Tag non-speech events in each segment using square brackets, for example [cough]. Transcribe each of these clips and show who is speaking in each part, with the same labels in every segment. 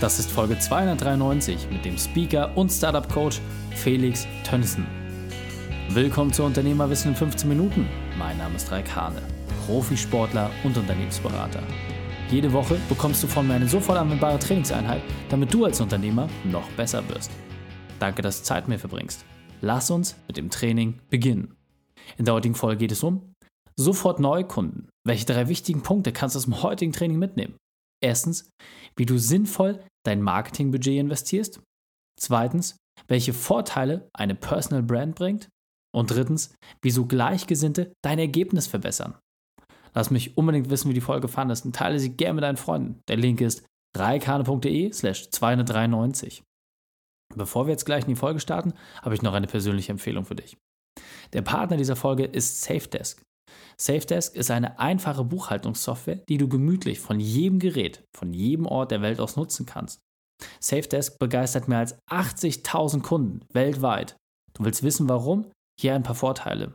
Speaker 1: Das ist Folge 293 mit dem Speaker und Startup-Coach Felix Tönnissen. Willkommen zu Unternehmerwissen in 15 Minuten. Mein Name ist Raik Hane, Profisportler und Unternehmensberater. Jede Woche bekommst du von mir eine sofort anwendbare Trainingseinheit, damit du als Unternehmer noch besser wirst. Danke, dass du Zeit mit mir verbringst. Lass uns mit dem Training beginnen. In der heutigen Folge geht es um sofort Neukunden. Welche drei wichtigen Punkte kannst du aus dem heutigen Training mitnehmen? Erstens, wie du sinnvoll dein Marketingbudget investierst. Zweitens, welche Vorteile eine Personal Brand bringt. Und drittens, wieso Gleichgesinnte dein Ergebnis verbessern. Lass mich unbedingt wissen, wie die Folge fandest und teile sie gerne mit deinen Freunden. Der Link ist reikane.de slash 293. Bevor wir jetzt gleich in die Folge starten, habe ich noch eine persönliche Empfehlung für dich. Der Partner dieser Folge ist SafeDesk. SafeDesk ist eine einfache Buchhaltungssoftware, die du gemütlich von jedem Gerät, von jedem Ort der Welt aus nutzen kannst. SafeDesk begeistert mehr als 80.000 Kunden weltweit. Du willst wissen, warum? Hier ein paar Vorteile.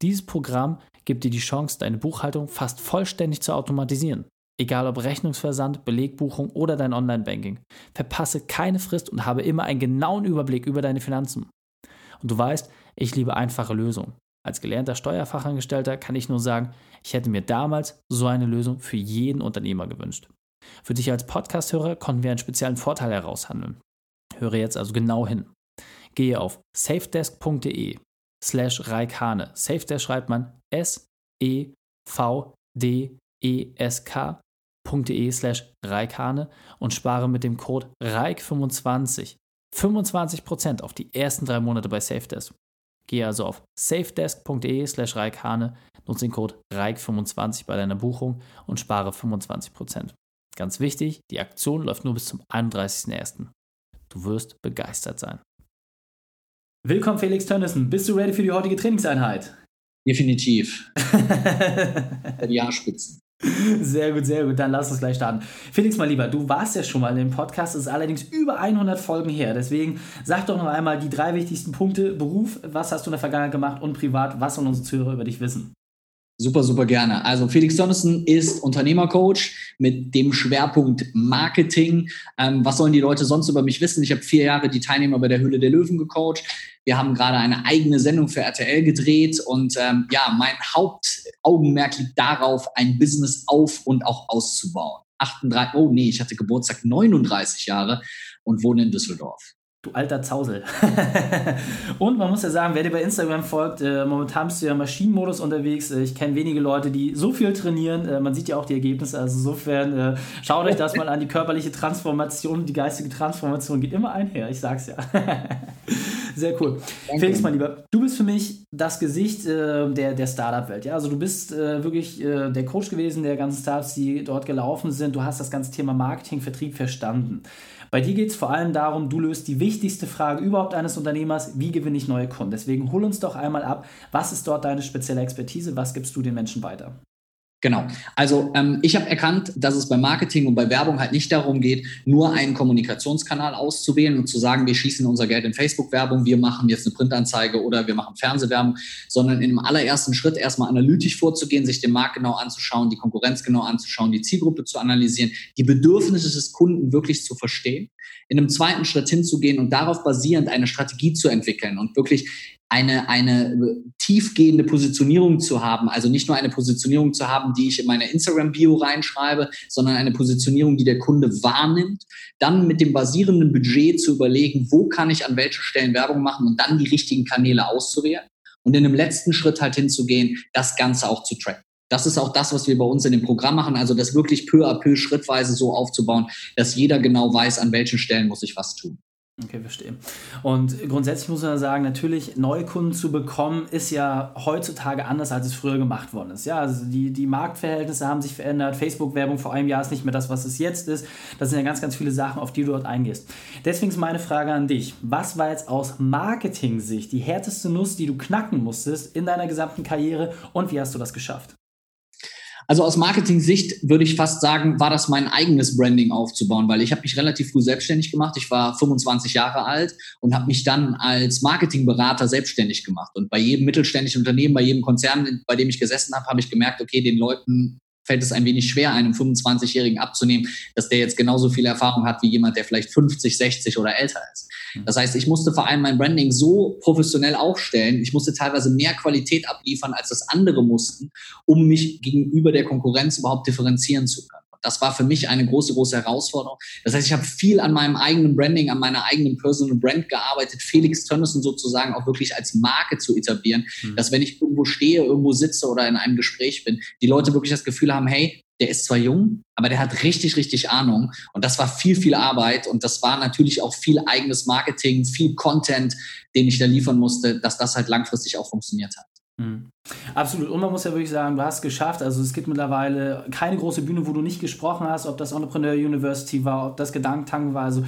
Speaker 1: Dieses Programm gibt dir die Chance, deine Buchhaltung fast vollständig zu automatisieren. Egal ob Rechnungsversand, Belegbuchung oder dein Online-Banking. Verpasse keine Frist und habe immer einen genauen Überblick über deine Finanzen. Und du weißt, ich liebe einfache Lösungen. Als gelernter Steuerfachangestellter kann ich nur sagen, ich hätte mir damals so eine Lösung für jeden Unternehmer gewünscht. Für dich als Podcast-Hörer konnten wir einen speziellen Vorteil heraushandeln. Höre jetzt also genau hin. Gehe auf safedesk.de slash Reikane. Safedesk schreibt man S-E-V-D-E-S-K.de slash Reikane und spare mit dem Code REIK25 25% auf die ersten drei Monate bei Safedesk. Gehe also auf safedesk.de slash reikhane, nutze den Code REIK25 bei deiner Buchung und spare 25%. Ganz wichtig, die Aktion läuft nur bis zum 31.01. Du wirst begeistert sein. Willkommen Felix Tönnissen. Bist du ready für die heutige Trainingseinheit?
Speaker 2: Definitiv. [laughs] die Jahrspitzen. [laughs]
Speaker 1: Sehr gut, sehr gut. Dann lass uns gleich starten. Felix, mal lieber, du warst ja schon mal in dem Podcast, das ist allerdings über 100 Folgen her. Deswegen sag doch noch einmal die drei wichtigsten Punkte: Beruf, was hast du in der Vergangenheit gemacht und privat, was sollen unsere Zuhörer über dich wissen?
Speaker 2: Super, super gerne. Also Felix Donnison ist Unternehmercoach mit dem Schwerpunkt Marketing. Ähm, was sollen die Leute sonst über mich wissen? Ich habe vier Jahre die Teilnehmer bei der Höhle der Löwen gecoacht. Wir haben gerade eine eigene Sendung für RTL gedreht und ähm, ja, mein Hauptaugenmerk liegt darauf, ein Business auf und auch auszubauen. 38, oh nee, ich hatte Geburtstag 39 Jahre und wohne in Düsseldorf.
Speaker 1: Du alter Zausel. [laughs] und man muss ja sagen, wer dir bei Instagram folgt, äh, momentan bist du ja im Maschinenmodus unterwegs. Äh, ich kenne wenige Leute, die so viel trainieren. Äh, man sieht ja auch die Ergebnisse. Also insofern äh, schaut euch das mal an. Die körperliche Transformation, die geistige Transformation geht immer einher. Ich sag's ja. [laughs] Sehr cool. Danke. Felix, mein Lieber, du bist für mich das Gesicht äh, der, der Startup-Welt. Ja? Also du bist äh, wirklich der Coach gewesen der ganzen Startups, die dort gelaufen sind. Du hast das ganze Thema Marketing, Vertrieb verstanden. Bei dir geht es vor allem darum, du löst die wichtigste Frage überhaupt eines Unternehmers, wie gewinne ich neue Kunden? Deswegen hol uns doch einmal ab, was ist dort deine spezielle Expertise, was gibst du den Menschen weiter?
Speaker 2: Genau. Also ähm, ich habe erkannt, dass es beim Marketing und bei Werbung halt nicht darum geht, nur einen Kommunikationskanal auszuwählen und zu sagen, wir schießen unser Geld in Facebook-Werbung, wir machen jetzt eine Printanzeige oder wir machen Fernsehwerbung, sondern in dem allerersten Schritt erstmal analytisch vorzugehen, sich den Markt genau anzuschauen, die Konkurrenz genau anzuschauen, die Zielgruppe zu analysieren, die Bedürfnisse des Kunden wirklich zu verstehen, in einem zweiten Schritt hinzugehen und darauf basierend eine Strategie zu entwickeln und wirklich eine, eine tiefgehende Positionierung zu haben. Also nicht nur eine Positionierung zu haben, die ich in meine Instagram-Bio reinschreibe, sondern eine Positionierung, die der Kunde wahrnimmt. Dann mit dem basierenden Budget zu überlegen, wo kann ich an welchen Stellen Werbung machen und dann die richtigen Kanäle auszuwählen. Und in dem letzten Schritt halt hinzugehen, das Ganze auch zu tracken. Das ist auch das, was wir bei uns in dem Programm machen, also das wirklich peu à peu schrittweise so aufzubauen, dass jeder genau weiß, an welchen Stellen muss ich was tun.
Speaker 1: Okay, verstehe. Und grundsätzlich muss man sagen, natürlich Neukunden zu bekommen, ist ja heutzutage anders, als es früher gemacht worden ist. Ja, also die, die Marktverhältnisse haben sich verändert. Facebook-Werbung vor einem Jahr ist nicht mehr das, was es jetzt ist. Das sind ja ganz, ganz viele Sachen, auf die du dort eingehst. Deswegen ist meine Frage an dich. Was war jetzt aus Marketing-Sicht die härteste Nuss, die du knacken musstest in deiner gesamten Karriere und wie hast du das geschafft?
Speaker 2: Also aus Marketing-Sicht würde ich fast sagen, war das mein eigenes Branding aufzubauen, weil ich habe mich relativ früh selbstständig gemacht. Ich war 25 Jahre alt und habe mich dann als Marketingberater selbstständig gemacht. Und bei jedem mittelständischen Unternehmen, bei jedem Konzern, bei dem ich gesessen habe, habe ich gemerkt, okay, den Leuten fällt es ein wenig schwer, einem 25-Jährigen abzunehmen, dass der jetzt genauso viel Erfahrung hat wie jemand, der vielleicht 50, 60 oder älter ist. Mhm. Das heißt, ich musste vor allem mein Branding so professionell aufstellen. Ich musste teilweise mehr Qualität abliefern, als das andere mussten, um mich gegenüber der Konkurrenz überhaupt differenzieren zu können. Das war für mich eine große, große Herausforderung. Das heißt, ich habe viel an meinem eigenen Branding, an meiner eigenen Personal Brand gearbeitet, Felix Tönnissen sozusagen auch wirklich als Marke zu etablieren, mhm. dass wenn ich irgendwo stehe, irgendwo sitze oder in einem Gespräch bin, die Leute wirklich das Gefühl haben, hey, der ist zwar jung, aber der hat richtig, richtig Ahnung. Und das war viel, viel Arbeit. Und das war natürlich auch viel eigenes Marketing, viel Content, den ich da liefern musste, dass das halt langfristig auch funktioniert hat.
Speaker 1: Mhm. Absolut. Und man muss ja wirklich sagen, du hast es geschafft. Also es gibt mittlerweile keine große Bühne, wo du nicht gesprochen hast, ob das Entrepreneur University war, ob das Gedankentank war. Also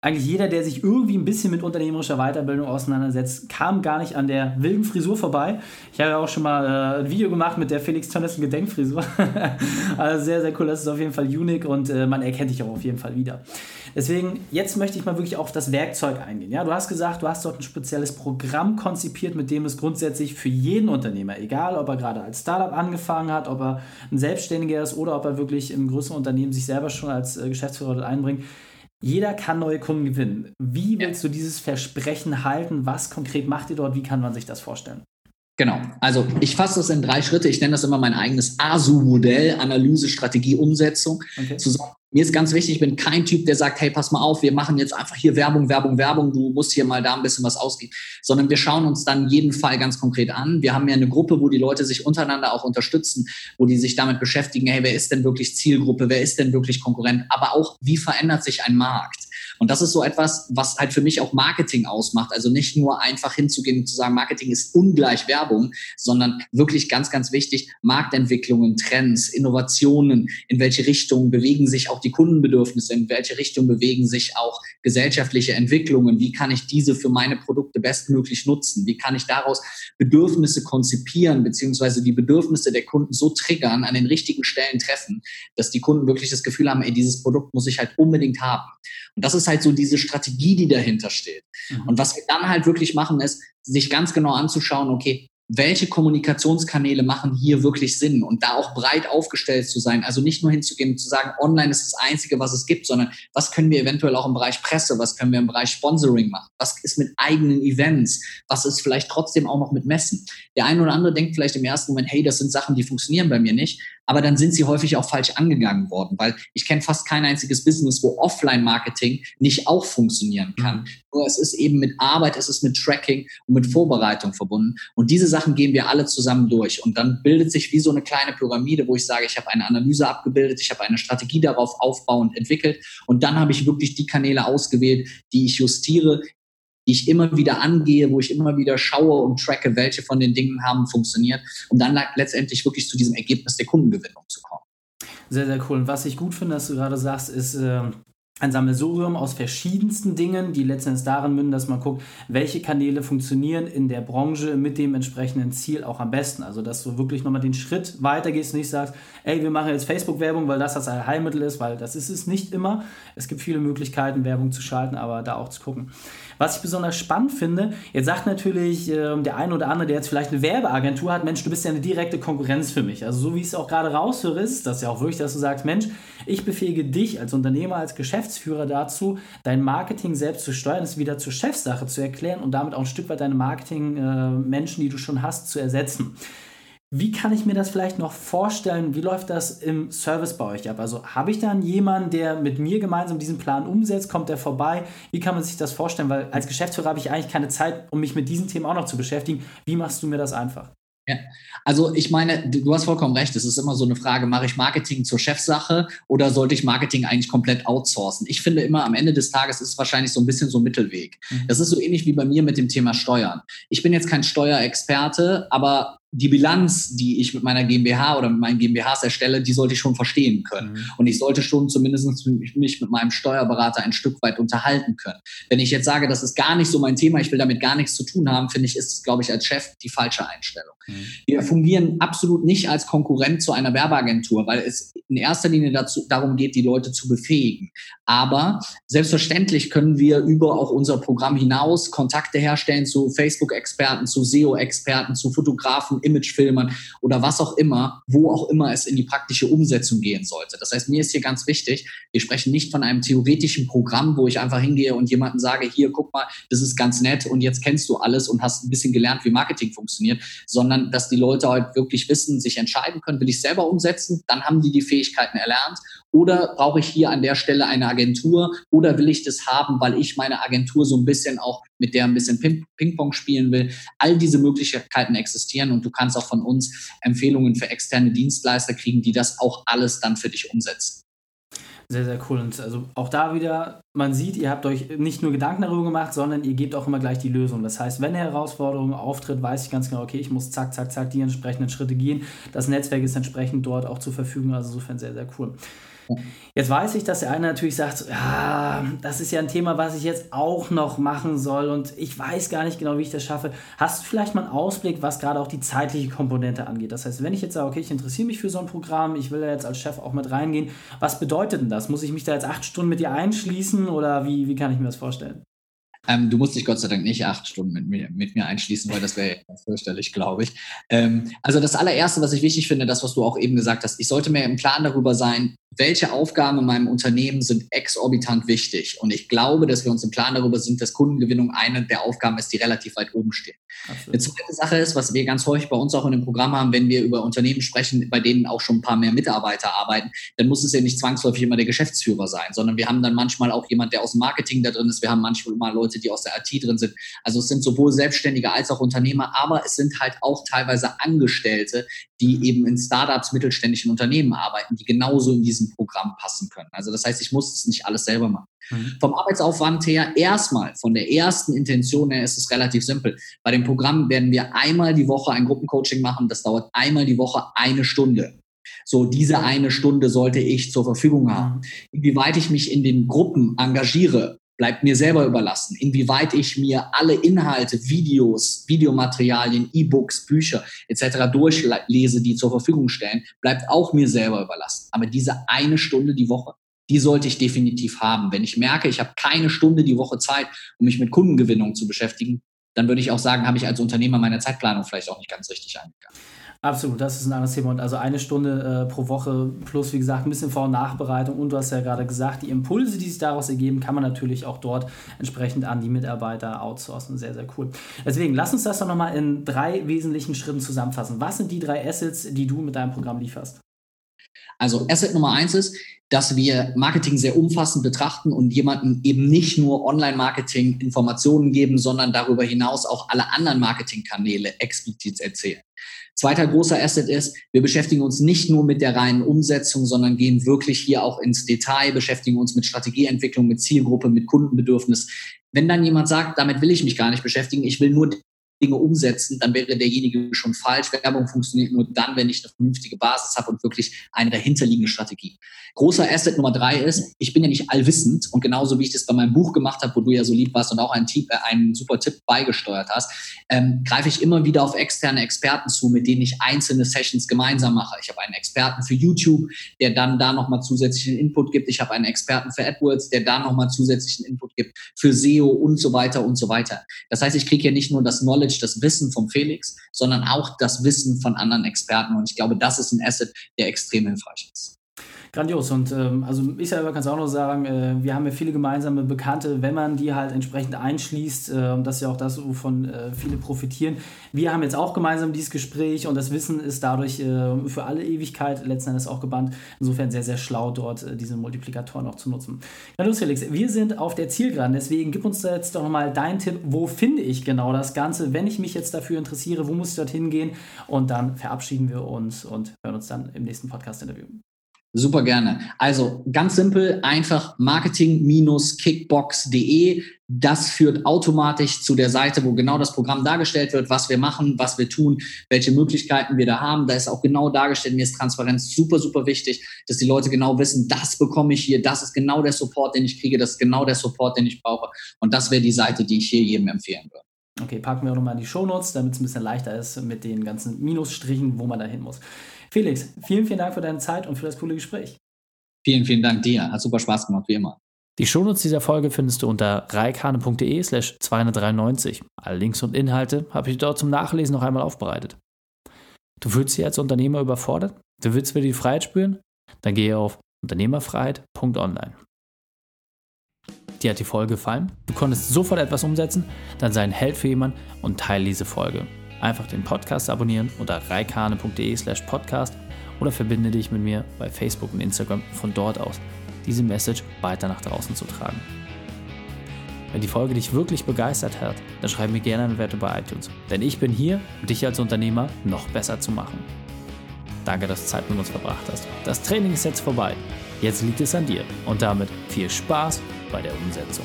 Speaker 1: eigentlich jeder, der sich irgendwie ein bisschen mit unternehmerischer Weiterbildung auseinandersetzt, kam gar nicht an der wilden Frisur vorbei. Ich habe ja auch schon mal äh, ein Video gemacht mit der Felix Tönnissen Gedenkfrisur. [laughs] also sehr, sehr cool. Das ist auf jeden Fall unique und äh, man erkennt dich auch auf jeden Fall wieder. Deswegen, jetzt möchte ich mal wirklich auf das Werkzeug eingehen. Ja, du hast gesagt, du hast dort ein spezielles Programm konzipiert, mit dem es grundsätzlich für jeden Unternehmer, egal ob er gerade als Startup angefangen hat, ob er ein Selbstständiger ist oder ob er wirklich im größeren Unternehmen sich selber schon als äh, Geschäftsführer dort einbringt, jeder kann neue Kunden gewinnen. Wie willst du dieses Versprechen halten? Was konkret macht ihr dort? Wie kann man sich das vorstellen?
Speaker 2: Genau. Also ich fasse das in drei Schritte. Ich nenne das immer mein eigenes ASU-Modell, Analyse, Strategie, Umsetzung. Okay. Zusammen mir ist ganz wichtig, ich bin kein Typ, der sagt, hey, pass mal auf, wir machen jetzt einfach hier Werbung, Werbung, Werbung, du musst hier mal da ein bisschen was ausgeben, sondern wir schauen uns dann jeden Fall ganz konkret an. Wir haben ja eine Gruppe, wo die Leute sich untereinander auch unterstützen, wo die sich damit beschäftigen, hey, wer ist denn wirklich Zielgruppe, wer ist denn wirklich Konkurrent, aber auch, wie verändert sich ein Markt? Und das ist so etwas, was halt für mich auch Marketing ausmacht. Also nicht nur einfach hinzugehen und zu sagen, Marketing ist ungleich Werbung, sondern wirklich ganz, ganz wichtig, Marktentwicklungen, Trends, Innovationen, in welche Richtung bewegen sich auch die Kundenbedürfnisse, in welche Richtung bewegen sich auch gesellschaftliche Entwicklungen, wie kann ich diese für meine Produkte bestmöglich nutzen, wie kann ich daraus Bedürfnisse konzipieren, beziehungsweise die Bedürfnisse der Kunden so triggern, an den richtigen Stellen treffen, dass die Kunden wirklich das Gefühl haben, ey, dieses Produkt muss ich halt unbedingt haben. Und das ist halt so diese Strategie, die dahinter steht. Mhm. Und was wir dann halt wirklich machen, ist, sich ganz genau anzuschauen, okay, welche Kommunikationskanäle machen hier wirklich Sinn und da auch breit aufgestellt zu sein. Also nicht nur hinzugehen und zu sagen, online ist das Einzige, was es gibt, sondern was können wir eventuell auch im Bereich Presse, was können wir im Bereich Sponsoring machen, was ist mit eigenen Events, was ist vielleicht trotzdem auch noch mit Messen. Der eine oder andere denkt vielleicht im ersten Moment, hey, das sind Sachen, die funktionieren bei mir nicht, aber dann sind sie häufig auch falsch angegangen worden, weil ich kenne fast kein einziges Business, wo Offline-Marketing nicht auch funktionieren kann. Mhm. Nur es ist eben mit Arbeit, es ist mit Tracking und mit Vorbereitung verbunden. Und diese Sachen gehen wir alle zusammen durch. Und dann bildet sich wie so eine kleine Pyramide, wo ich sage, ich habe eine Analyse abgebildet, ich habe eine Strategie darauf aufbauend entwickelt. Und dann habe ich wirklich die Kanäle ausgewählt, die ich justiere, die ich immer wieder angehe, wo ich immer wieder schaue und tracke, welche von den Dingen haben funktioniert, um dann letztendlich wirklich zu diesem Ergebnis der Kundengewinnung zu kommen.
Speaker 1: Sehr, sehr cool. Und was ich gut finde, dass du gerade sagst, ist, äh, ein Sammelsurium aus verschiedensten Dingen, die letztendlich darin münden, dass man guckt, welche Kanäle funktionieren in der Branche mit dem entsprechenden Ziel auch am besten. Also, dass du wirklich nochmal den Schritt weitergehst und nicht sagst, ey, wir machen jetzt Facebook-Werbung, weil das das Heilmittel ist, weil das ist es nicht immer. Es gibt viele Möglichkeiten, Werbung zu schalten, aber da auch zu gucken. Was ich besonders spannend finde, jetzt sagt natürlich äh, der eine oder andere, der jetzt vielleicht eine Werbeagentur hat, Mensch, du bist ja eine direkte Konkurrenz für mich. Also so wie ich es auch gerade raushöre, ist das ja auch wirklich, dass du sagst, Mensch, ich befähige dich als Unternehmer, als Geschäftsführer dazu, dein Marketing selbst zu steuern, es wieder zur Chefsache zu erklären und damit auch ein Stück weit deine Marketing-Menschen, äh, die du schon hast, zu ersetzen. Wie kann ich mir das vielleicht noch vorstellen? Wie läuft das im Service bei euch ab? Also habe ich dann jemanden, der mit mir gemeinsam diesen Plan umsetzt? Kommt der vorbei? Wie kann man sich das vorstellen? Weil als Geschäftsführer habe ich eigentlich keine Zeit, um mich mit diesen Themen auch noch zu beschäftigen. Wie machst du mir das einfach?
Speaker 2: Ja, also ich meine, du hast vollkommen recht. Es ist immer so eine Frage, mache ich Marketing zur Chefsache oder sollte ich Marketing eigentlich komplett outsourcen? Ich finde immer, am Ende des Tages ist es wahrscheinlich so ein bisschen so ein Mittelweg. Mhm. Das ist so ähnlich wie bei mir mit dem Thema Steuern. Ich bin jetzt kein Steuerexperte, aber die Bilanz, die ich mit meiner GmbH oder mit meinen GmbHs erstelle, die sollte ich schon verstehen können. Mhm. Und ich sollte schon zumindest mich mit meinem Steuerberater ein Stück weit unterhalten können. Wenn ich jetzt sage, das ist gar nicht so mein Thema, ich will damit gar nichts zu tun haben, finde ich, ist es, glaube ich, als Chef die falsche Einstellung. Mhm. Wir fungieren absolut nicht als Konkurrent zu einer Werbeagentur, weil es in erster Linie dazu, darum geht, die Leute zu befähigen. Aber selbstverständlich können wir über auch unser Programm hinaus Kontakte herstellen zu Facebook-Experten, zu SEO-Experten, zu Fotografen, machen, Imagefilmern oder was auch immer, wo auch immer es in die praktische Umsetzung gehen sollte. Das heißt, mir ist hier ganz wichtig, wir sprechen nicht von einem theoretischen Programm, wo ich einfach hingehe und jemanden sage, hier, guck mal, das ist ganz nett und jetzt kennst du alles und hast ein bisschen gelernt, wie Marketing funktioniert, sondern dass die Leute halt wirklich wissen, sich entscheiden können, will ich selber umsetzen, dann haben die die Fähigkeiten erlernt oder brauche ich hier an der Stelle eine Agentur oder will ich das haben, weil ich meine Agentur so ein bisschen auch mit der ein bisschen Ping-Pong spielen will. All diese Möglichkeiten existieren und du kannst auch von uns Empfehlungen für externe Dienstleister kriegen, die das auch alles dann für dich umsetzen.
Speaker 1: Sehr, sehr cool. Und also auch da wieder, man sieht, ihr habt euch nicht nur Gedanken darüber gemacht, sondern ihr gebt auch immer gleich die Lösung. Das heißt, wenn eine Herausforderung auftritt, weiß ich ganz genau, okay, ich muss zack, zack, zack die entsprechenden Schritte gehen. Das Netzwerk ist entsprechend dort auch zur Verfügung. Also insofern sehr, sehr cool. Jetzt weiß ich, dass der eine natürlich sagt, ja, das ist ja ein Thema, was ich jetzt auch noch machen soll und ich weiß gar nicht genau, wie ich das schaffe. Hast du vielleicht mal einen Ausblick, was gerade auch die zeitliche Komponente angeht? Das heißt, wenn ich jetzt sage, okay, ich interessiere mich für so ein Programm, ich will da jetzt als Chef auch mit reingehen, was bedeutet denn das? Muss ich mich da jetzt acht Stunden mit dir einschließen oder wie, wie kann ich mir das vorstellen?
Speaker 2: Ähm, du musst dich Gott sei Dank nicht acht Stunden mit mir, mit mir einschließen, weil das wäre fürchterlich, glaube ich. Ähm, also das allererste, was ich wichtig finde, das, was du auch eben gesagt hast, ich sollte mir im Klaren darüber sein, welche Aufgaben in meinem Unternehmen sind exorbitant wichtig. Und ich glaube, dass wir uns im Klaren darüber sind, dass Kundengewinnung eine der Aufgaben ist, die relativ weit oben stehen. Absolut. Eine zweite Sache ist, was wir ganz häufig bei uns auch in dem Programm haben, wenn wir über Unternehmen sprechen, bei denen auch schon ein paar mehr Mitarbeiter arbeiten, dann muss es ja nicht zwangsläufig immer der Geschäftsführer sein, sondern wir haben dann manchmal auch jemand, der aus dem Marketing da drin ist. Wir haben manchmal Leute, die aus der IT drin sind. Also es sind sowohl Selbstständige als auch Unternehmer, aber es sind halt auch teilweise Angestellte, die eben in Startups, mittelständischen Unternehmen arbeiten, die genauso in diesem Programm passen können. Also das heißt, ich muss es nicht alles selber machen. Mhm. Vom Arbeitsaufwand her erstmal, von der ersten Intention her ist es relativ simpel. Bei dem Programm werden wir einmal die Woche ein Gruppencoaching machen. Das dauert einmal die Woche eine Stunde. So, diese eine Stunde sollte ich zur Verfügung haben. Mhm. Inwieweit ich mich in den Gruppen engagiere, bleibt mir selber überlassen. Inwieweit ich mir alle Inhalte, Videos, Videomaterialien, E-Books, Bücher etc. durchlese, die zur Verfügung stellen, bleibt auch mir selber überlassen. Aber diese eine Stunde die Woche, die sollte ich definitiv haben. Wenn ich merke, ich habe keine Stunde die Woche Zeit, um mich mit Kundengewinnung zu beschäftigen, dann würde ich auch sagen, habe ich als Unternehmer meine Zeitplanung vielleicht auch nicht ganz richtig angegangen.
Speaker 1: Absolut, das ist ein anderes Thema. Und also eine Stunde äh, pro Woche plus, wie gesagt, ein bisschen Vor- und Nachbereitung. Und du hast ja gerade gesagt, die Impulse, die sich daraus ergeben, kann man natürlich auch dort entsprechend an die Mitarbeiter outsourcen. Sehr, sehr cool. Deswegen, lass uns das doch nochmal in drei wesentlichen Schritten zusammenfassen. Was sind die drei Assets, die du mit deinem Programm lieferst?
Speaker 2: Also Asset Nummer eins ist, dass wir Marketing sehr umfassend betrachten und jemanden eben nicht nur Online-Marketing Informationen geben, sondern darüber hinaus auch alle anderen Marketingkanäle explizit erzählen. Zweiter großer Asset ist, wir beschäftigen uns nicht nur mit der reinen Umsetzung, sondern gehen wirklich hier auch ins Detail, beschäftigen uns mit Strategieentwicklung, mit Zielgruppe, mit Kundenbedürfnis. Wenn dann jemand sagt, damit will ich mich gar nicht beschäftigen, ich will nur Dinge umsetzen, dann wäre derjenige schon falsch. Werbung funktioniert nur dann, wenn ich eine vernünftige Basis habe und wirklich eine dahinterliegende Strategie. Großer Asset Nummer drei ist, ich bin ja nicht allwissend und genauso wie ich das bei meinem Buch gemacht habe, wo du ja so lieb warst und auch einen, Tipp, äh, einen super Tipp beigesteuert hast, ähm, greife ich immer wieder auf externe Experten zu, mit denen ich einzelne Sessions gemeinsam mache. Ich habe einen Experten für YouTube, der dann da nochmal zusätzlichen Input gibt. Ich habe einen Experten für AdWords, der da nochmal zusätzlichen Input gibt, für SEO und so weiter und so weiter. Das heißt, ich kriege ja nicht nur das Knowledge Knowledge, das Wissen vom Felix, sondern auch das Wissen von anderen Experten. Und ich glaube, das ist ein Asset, der extrem hilfreich ist.
Speaker 1: Grandios. Und ähm, also ich selber kann es auch noch sagen, äh, wir haben ja viele gemeinsame Bekannte, wenn man die halt entsprechend einschließt, äh, das ist ja auch das, wovon äh, viele profitieren. Wir haben jetzt auch gemeinsam dieses Gespräch und das Wissen ist dadurch äh, für alle Ewigkeit letzten Endes auch gebannt. Insofern sehr, sehr schlau, dort äh, diese Multiplikatoren noch zu nutzen. Grandios, Felix, wir sind auf der Zielgeraden, deswegen gib uns jetzt doch nochmal deinen Tipp, wo finde ich genau das Ganze, wenn ich mich jetzt dafür interessiere, wo muss ich dorthin gehen? Und dann verabschieden wir uns und hören uns dann im nächsten Podcast-Interview.
Speaker 2: Super gerne. Also ganz simpel, einfach marketing-kickbox.de. Das führt automatisch zu der Seite, wo genau das Programm dargestellt wird, was wir machen, was wir tun, welche Möglichkeiten wir da haben. Da ist auch genau dargestellt, mir ist Transparenz super, super wichtig, dass die Leute genau wissen, das bekomme ich hier, das ist genau der Support, den ich kriege, das ist genau der Support, den ich brauche. Und das wäre die Seite, die ich hier jedem empfehlen würde.
Speaker 1: Okay, packen wir auch nochmal in die Shownotes, damit es ein bisschen leichter ist mit den ganzen Minusstrichen, wo man da hin muss. Felix, vielen, vielen Dank für deine Zeit und für das coole Gespräch.
Speaker 2: Vielen, vielen Dank dir. Hat super Spaß gemacht, wie immer.
Speaker 1: Die Shownotes dieser Folge findest du unter reikane.de slash 293. Alle Links und Inhalte habe ich dort zum Nachlesen noch einmal aufbereitet. Du fühlst dich als Unternehmer überfordert? Du willst wieder die Freiheit spüren? Dann gehe auf unternehmerfreiheit.online. Dir hat die Folge gefallen? Du konntest sofort etwas umsetzen? Dann sei ein Held für jemanden und teile diese Folge. Einfach den Podcast abonnieren unter reikane.de slash podcast oder verbinde dich mit mir bei Facebook und Instagram von dort aus, diese Message weiter nach draußen zu tragen. Wenn die Folge dich wirklich begeistert hat, dann schreib mir gerne eine Werte bei iTunes. Denn ich bin hier, um dich als Unternehmer noch besser zu machen. Danke, dass du Zeit mit uns verbracht hast. Das Training ist jetzt vorbei. Jetzt liegt es an dir. Und damit viel Spaß bei der Umsetzung.